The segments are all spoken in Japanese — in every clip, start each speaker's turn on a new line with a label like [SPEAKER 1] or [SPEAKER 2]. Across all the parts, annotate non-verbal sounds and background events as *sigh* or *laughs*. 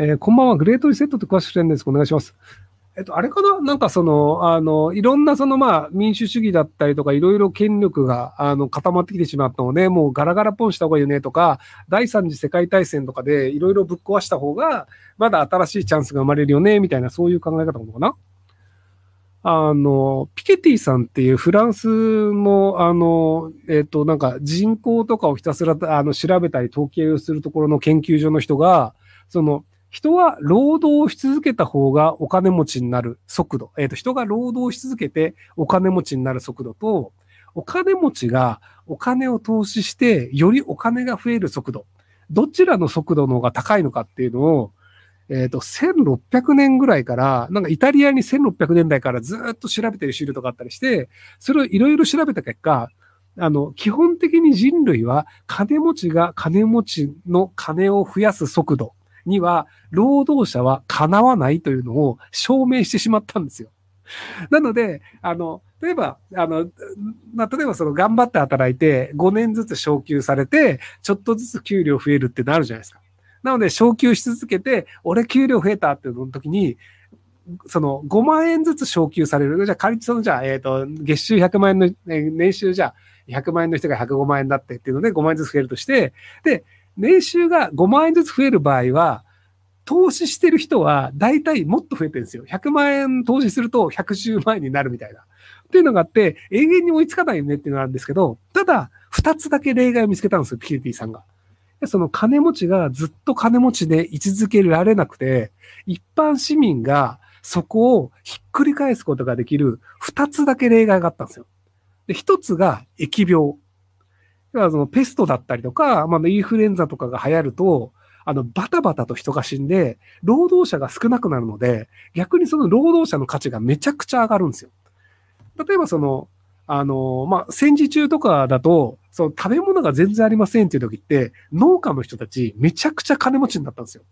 [SPEAKER 1] えーこんばんは、グレートリセットって詳しく知るんです。お願いします。えっと、あれかな？なんかその、あの、いろんなそのまあ民主主義だったりとか、いろいろ権力が、あの、固まってきてしまったので、もうガラガラポンした方がいいよねとか、第三次世界大戦とかでいろいろぶっ壊した方が、まだ新しいチャンスが生まれるよね、みたいな、そういう考え方なのかな？あの、ピケティさんっていうフランスの、あの、えっ、と、なんか人口とかをひたすら、あの、調べたり統計をするところの研究所の人が、その、人は労働し続けた方がお金持ちになる速度。えっ、と、人が労働し続けてお金持ちになる速度と、お金持ちがお金を投資して、よりお金が増える速度。どちらの速度の方が高いのかっていうのを、えっ、と、1600年ぐらいから、なんかイタリアに1600年代からずっと調べてる資料とかあったりして、それをいろいろ調べた結果、あの、基本的に人類は金持ちが金持ちの金を増やす速度には、労働者はかなわないというのを証明してしまったんですよ。なので、あの、例えば、あの、まあ、例えばその頑張って働いて5年ずつ昇給されて、ちょっとずつ給料増えるってなるじゃないですか。なので、昇給し続けて、俺給料増えたっていうの時に、その5万円ずつ昇給される。じゃあ仮にその、じゃあ、えっ、と、月収100万円の、年収じゃあ100万円の人が105万円だってっていうので5万円ずつ増えるとして、で、年収が5万円ずつ増える場合は、投資してる人は大体もっと増えてるんですよ。100万円投資すると110万円になるみたいな。っていうのがあって、永遠に追いつかないよねっていうのがあるんですけど、ただ、二つだけ例外を見つけたんですよ、ピケティさんが。その金持ちがずっと金持ちで居続けられなくて、一般市民がそこをひっくり返すことができる二つだけ例外があったんですよ。で、一つが疫病。要はそのペストだったりとか、まあ、インフルエンザとかが流行ると、あの、バタバタと人が死んで、労働者が少なくなるので、逆にその労働者の価値がめちゃくちゃ上がるんですよ。例えばその、あの、まあ、戦時中とかだと、その食べ物が全然ありませんっていう時って、農家の人たちめちゃくちゃ金持ちになったんですよ。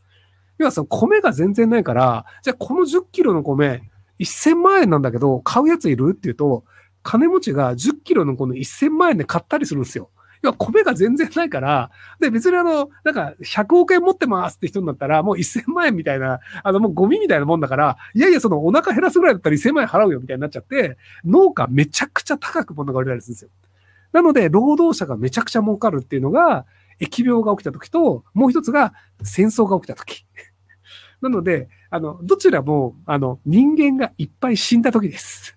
[SPEAKER 1] 要はその米が全然ないから、じゃあこの10キロの米、1000万円なんだけど、買うやついるって言うと、金持ちが10キロのこの1000万円で買ったりするんですよ。要は米が全然ないから、で、別にあの、なんか、100億円持ってますって人になったら、もう1000万円みたいな、あの、もうゴミみたいなもんだから、いやいや、そのお腹減らすぐらいだったら1000万円払うよみたいになっちゃって、農家めちゃくちゃ高く物が売れたりするんですよ。なので、労働者がめちゃくちゃ儲かるっていうのが、疫病が起きた時と、もう一つが戦争が起きた時。*laughs* なので、あの、どちらも、あの、人間がいっぱい死んだ時です。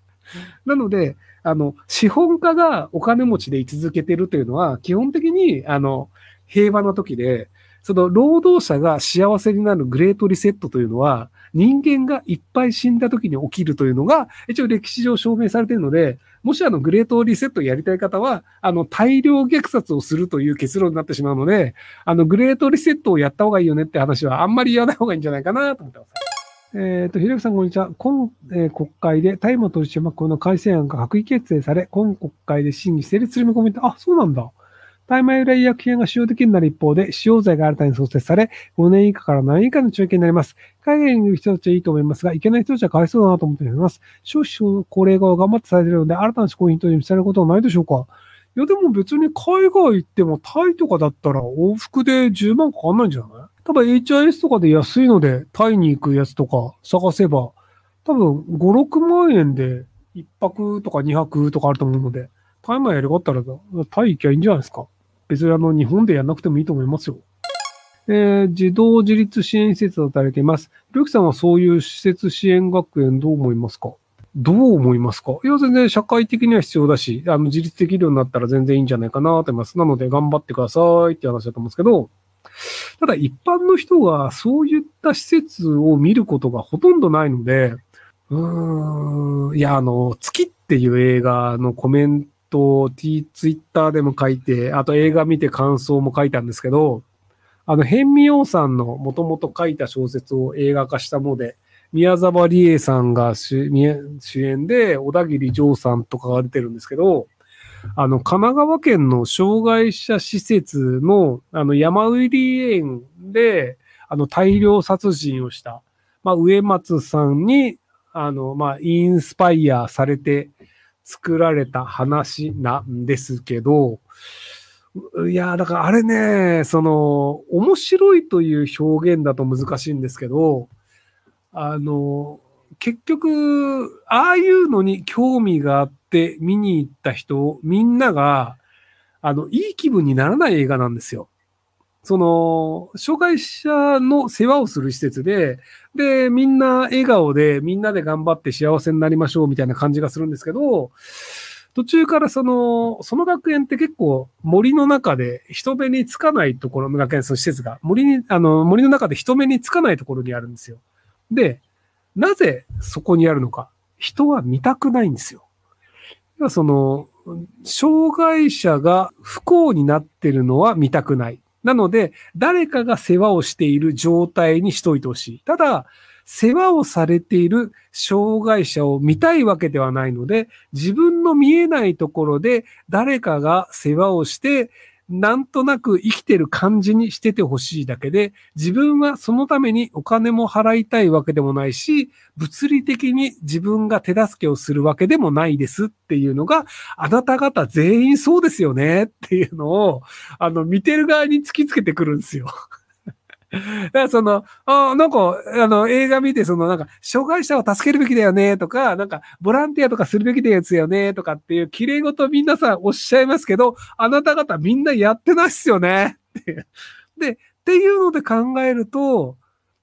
[SPEAKER 1] なので、あの、資本家がお金持ちで居続けてるというのは、基本的に、あの、平和な時で、その労働者が幸せになるグレートリセットというのは、人間がいっぱい死んだ時に起きるというのが、一応歴史上証明されているので、もしあのグレートリセットやりたい方は、あの大量虐殺をするという結論になってしまうので、あのグレートリセットをやった方がいいよねって話はあんまり言わない方がいいんじゃないかなと思ってます。えっ、と、ひろゆきさん、こんにちは。今、えー国会で大麻取締役の改正案が閣議決定され、今国会で審議成立する見込みで、あ、そうなんだ。大麻由来医薬品が使用できるようになる一方で、使用罪が新たに創設され、5年以下から7年以下の懲役になります。海外にいる人たちはいいと思いますが、いけない人たちはかわいそうだなと思っております。少子高齢化を頑張ってされているので、新たな嗜好品として見せられることはないでしょうかいや、でも別に海外行ってもタイとかだったら往復で10万かかんないんじゃない？多分 HIS とかで安いので、タイに行くやつとか探せば、多分5、6万円で1泊とか2泊とかあると思うので、タイマーやりがったら、タイ行きゃいいんじゃないですか。別にあの、日本でやんなくてもいいと思いますよ。えー児童自立支援施設をされています。ひろゆきさんはそういう施設支援学園どう思いますか？どう思いますか？いや、全然社会的には必要だし、あの、自立できるようになったら全然いいんじゃないかなと思います。なので、頑張ってくださいって話だと思うんですけど、ただ一般の人がそういった施設を見ることがほとんどないので、うーん、いや、あの、月っていう映画のコメントを T、ツイッターでも書いて、あと映画見て感想も書いたんですけど、あの、ヘンミヨウさんのもともと書いた小説を映画化したもので、宮沢りえさんが主主演で、小田切丈さんとかが出てるんですけど、あの、神奈川県の障害者施設の、あの、山売り園で、あの、大量殺人をした、まあ、植松さんに、あの、まあ、インスパイアされて作られた話なんですけど、いや、だからあれね、その、面白いという表現だと難しいんですけど、あの、結局、ああいうのに興味があって見に行った人、みんなが、あの、いい気分にならない映画なんですよ。その、障害者の世話をする施設で、で、みんな笑顔で、みんなで頑張って幸せになりましょうみたいな感じがするんですけど、途中からその、その学園って結構森の中で人目につかないところの学園、その施設が森に、あの、森の中で人目につかないところにあるんですよ。で、なぜそこにあるのか。人は見たくないんですよ。その、障害者が不幸になってるのは見たくない。なので、誰かが世話をしている状態にしといてほしい。ただ、世話をされている障害者を見たいわけではないので、自分の見えないところで誰かが世話をして、なんとなく生きてる感じにしててほしいだけで、自分はそのためにお金も払いたいわけでもないし、物理的に自分が手助けをするわけでもないですっていうのが、あなた方全員そうですよねっていうのを、あの、見てる側に突きつけてくるんですよ。だからその、あなんか、あの、映画見て、その、なんか、障害者を助けるべきだよね、とか、なんか、ボランティアとかするべきですよね、とかっていう、綺麗事皆さんおっしゃいますけど、あなた方みんなやってないっすよね、で、っていうので考えると、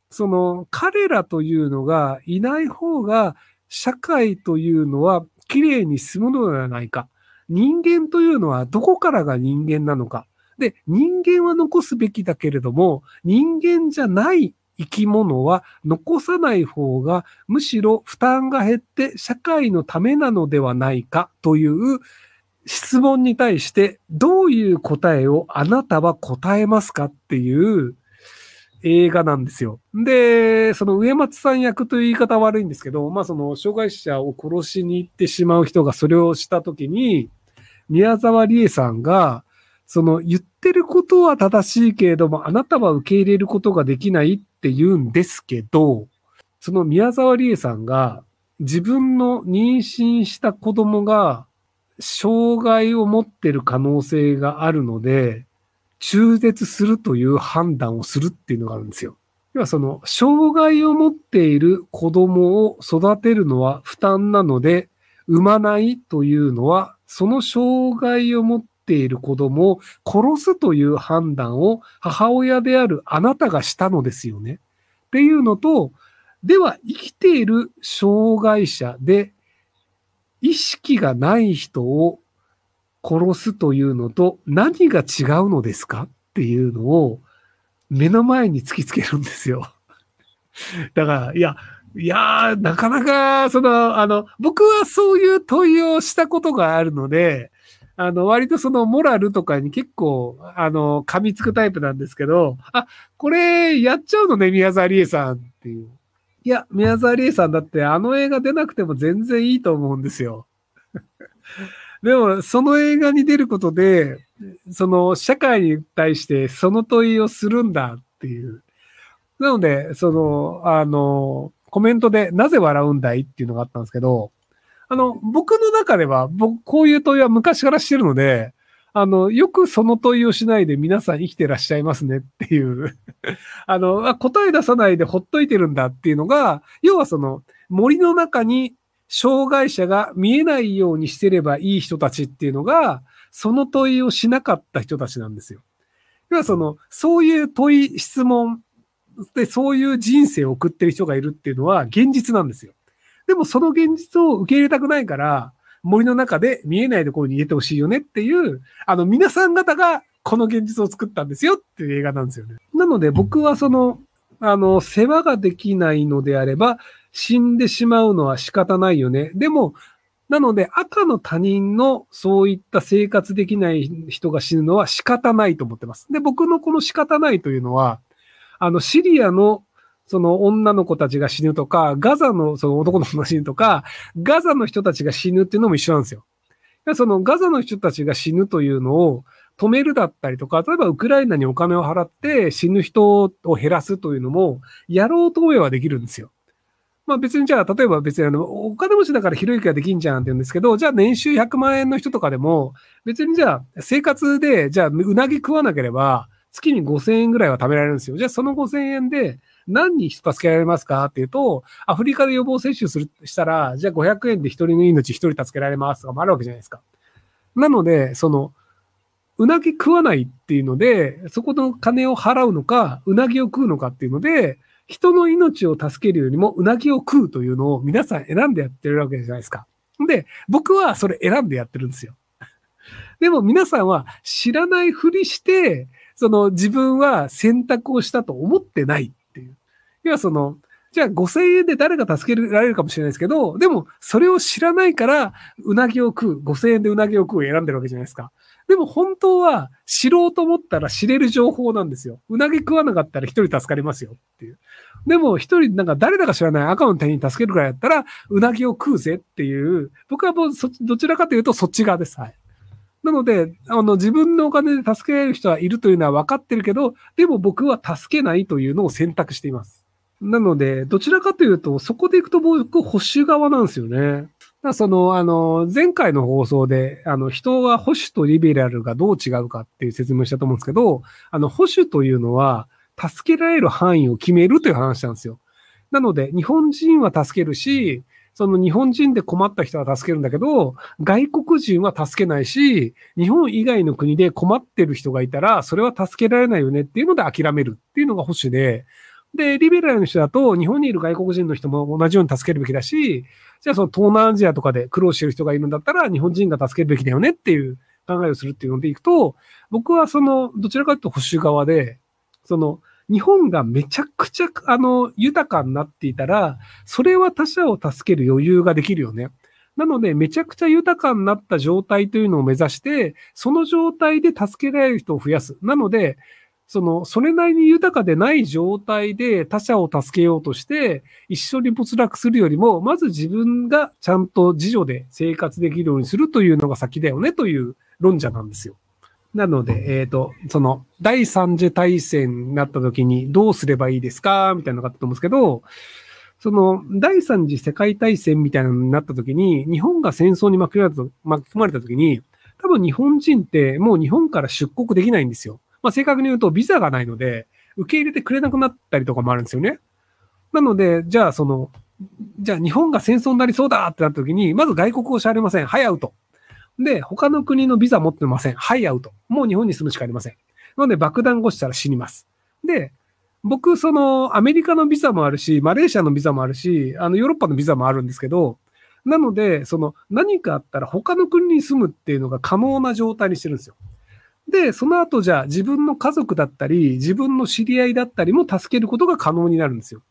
[SPEAKER 1] その、彼らというのがいない方が、社会というのは綺麗に進むのではないか。人間というのはどこからが人間なのか。で、人間は残すべきだけれども、人間じゃない生き物は残さない方がむしろ負担が減って社会のためなのではないかという質問に対してどういう答えをあなたは答えますかっていう映画なんですよ。で、その上松さん役という言い方悪いんですけど、まあその障害者を殺しに行ってしまう人がそれをしたときに、宮沢りえさんが、その言ってることは正しいけれども、あなたは受け入れることができないって言うんですけど、その宮沢りえさんが自分の妊娠した子供が障害を持ってる可能性があるので、中絶するという判断をするっていうのがあるんですよ。要はその、障害を持っている子供を育てるのは負担なので、産まないというのは、その障害を持っている子供を殺すという判断を母親であるあなたがしたのですよね。っていうのと、では生きている障害者で意識がない人を殺すというのと何が違うのですか？っていうのを目の前に突きつけるんですよ。*laughs* だから、いや、いやー、なかなか、その、あの、僕はそういう問いをしたことがあるので、あの、割とそのモラルとかに結構、あの、噛みつくタイプなんですけど、あ、これやっちゃうのね、宮沢りえさんっていう。いや、宮沢りえさんだってあの映画出なくても全然いいと思うんですよ。*laughs* でも、その映画に出ることで、その社会に対してその問いをするんだっていう。なので、その、あの、コメントでなぜ笑うんだいっていうのがあったんですけど、あの、僕の中では、僕、こういう問いは昔からしてるので、あの、よくその問いをしないで皆さん生きてらっしゃいますねっていう *laughs* あの、答え出さないでほっといてるんだっていうのが、要はその森の中に障害者が見えないようにしてればいい人たちっていうのが、その問いをしなかった人たちなんですよ。要はその、そういう問い、質問で、そういう人生を送ってる人がいるっていうのは現実なんですよ。でもその現実を受け入れたくないから、森の中で見えないところに入れてほしいよねっていう、あの皆さん方がこの現実を作ったんですよっていう映画なんですよね。なので僕はその、あの、世話ができないのであれば、死んでしまうのは仕方ないよね。でも、なので赤の他人のそういった生活できない人が死ぬのは仕方ないと思ってます。で、僕のこの仕方ないというのは、あの、シリアのその女の子たちが死ぬとか、ガザのその男の子が死ぬとか、ガザの人たちが死ぬっていうのも一緒なんですよ。そのガザの人たちが死ぬというのを止めるだったりとか、例えばウクライナにお金を払って死ぬ人を減らすというのも、やろうと思えばできるんですよ。まあ別にじゃあ、例えば別にあの、お金持ちだからひろゆきができんじゃんって言うんですけど、じゃあ年収100万円の人とかでも、別にじゃあ生活で、じゃあうなぎ食わなければ、月に5000円ぐらいは貯められるんですよ。じゃあその5000円で何人助けられますか？っていうと、アフリカで予防接種する、したら、じゃあ500円で1人の命1人助けられますとかもあるわけじゃないですか。なので、その、うなぎ食わないっていうので、そこの金を払うのか、うなぎを食うのかっていうので、人の命を助けるよりもうなぎを食うというのを皆さん選んでやってるわけじゃないですか。で、僕はそれ選んでやってるんですよ。*laughs* でも皆さんは知らないふりして、その自分は選択をしたと思ってない。要はその、じゃあ5000円で誰が助けられるかもしれないですけど、でもそれを知らないから、うなぎを食う、5000円でうなぎを食うを選んでるわけじゃないですか。でも本当は知ろうと思ったら知れる情報なんですよ。うなぎ食わなかったら一人助かりますよっていう。でも一人なんか誰だか知らない赤の手に助けるくらいやったら、うなぎを食うぜっていう、僕はもうそどちらかというとそっち側です。はい。なので、あの、自分のお金で助けられる人はいるというのは分かってるけど、でも僕は助けないというのを選択しています。なので、どちらかというと、そこで行くと僕、保守側なんですよね。その、あの、前回の放送で、あの、人は保守とリベラルがどう違うかっていう説明したと思うんですけど、あの、保守というのは、助けられる範囲を決めるという話なんですよ。なので、日本人は助けるし、その日本人で困った人は助けるんだけど、外国人は助けないし、日本以外の国で困ってる人がいたら、それは助けられないよねっていうので諦めるっていうのが保守で、で、リベラルの人だと、日本にいる外国人の人も同じように助けるべきだし、じゃあその東南アジアとかで苦労してる人がいるんだったら、日本人が助けるべきだよねっていう考えをするっていうのでいくと、僕はその、どちらかというと保守側で、その、日本がめちゃくちゃ、あの、豊かになっていたら、それは他者を助ける余裕ができるよね。なので、めちゃくちゃ豊かになった状態というのを目指して、その状態で助けられる人を増やす。なので、その、それなりに豊かでない状態で他者を助けようとして、一緒に没落するよりも、まず自分がちゃんと自助で生活できるようにするというのが先だよねという論者なんですよ。なので、えっ、ー、と、その、第三次大戦になった時にどうすればいいですかみたいなのがあったと思うんですけど、その、第三次世界大戦みたいなのになった時に、日本が戦争に巻き込まれた時に、多分日本人ってもう日本から出国できないんですよ。まあ、正確に言うとビザがないので、受け入れてくれなくなったりとかもあるんですよね。なので、じゃあその、じゃあ日本が戦争になりそうだってなった時に、まず外国をしゃれません。はい、アウト。で、他の国のビザ持ってません。はい、アウト。もう日本に住むしかありません。なので爆弾越したら死にます。で、僕、その、アメリカのビザもあるし、マレーシアのビザもあるし、あの、ヨーロッパのビザもあるんですけど、なので、その、何かあったら他の国に住むっていうのが可能な状態にしてるんですよ。で、その後じゃあ自分の家族だったり、自分の知り合いだったりも助けることが可能になるんですよ。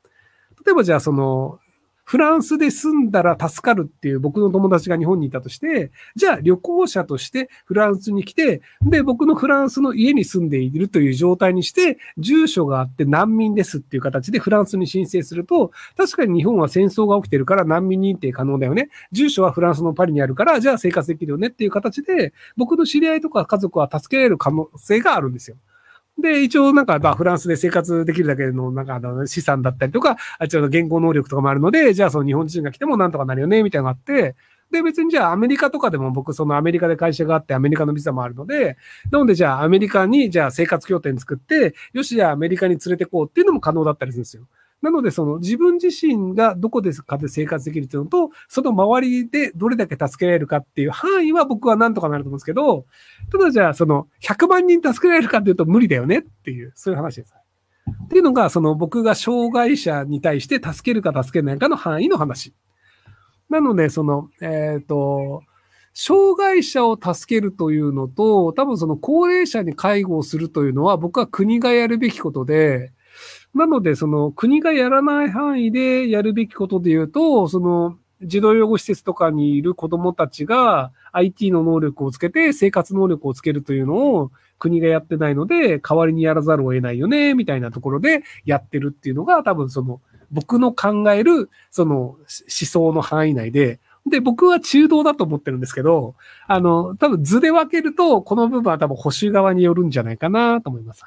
[SPEAKER 1] 例えばじゃあその、フランスで住んだら助かるっていう僕の友達が日本にいたとして、じゃあ旅行者としてフランスに来て、で、僕のフランスの家に住んでいるという状態にして、住所があって難民ですっていう形でフランスに申請すると、確かに日本は戦争が起きてるから難民認定可能だよね。住所はフランスのパリにあるから、じゃあ生活できるよねっていう形で、僕の知り合いとか家族は助けられる可能性があるんですよ。で、一応なんか、まあ、フランスで生活できるだけの、なんか、あの、資産だったりとか、あちょっと言語能力とかもあるので、じゃあその日本人が来てもなんとかなるよね、みたいなのがあって、で、別にじゃあアメリカとかでも僕、そのアメリカで会社があってアメリカのビザもあるので、なのでじゃあアメリカにじゃあ生活拠点作って、よし、じゃあアメリカに連れてこうっていうのも可能だったりするんですよ。なので、その自分自身がどこですかで生活できるっていうのと、その周りでどれだけ助けられるかっていう範囲は僕はなんとかなると思うんですけど、ただじゃあ、その100万人助けられるかっていうと無理だよねっていう、そういう話です。っていうのが、その僕が障害者に対して助けるか助けないかの範囲の話。なので、その、えっ、ー、と、障害者を助けるというのと、多分その高齢者に介護をするというのは僕は国がやるべきことで、なので、その国がやらない範囲でやるべきことで言うと、その児童養護施設とかにいる子供たちが IT の能力をつけて生活能力をつけるというのを国がやってないので、代わりにやらざるを得ないよね、みたいなところでやってるっていうのが多分その僕の考えるその思想の範囲内で、で、僕は中道だと思ってるんですけど、あの、多分図で分けると、この部分は多分保守側によるんじゃないかなと思います。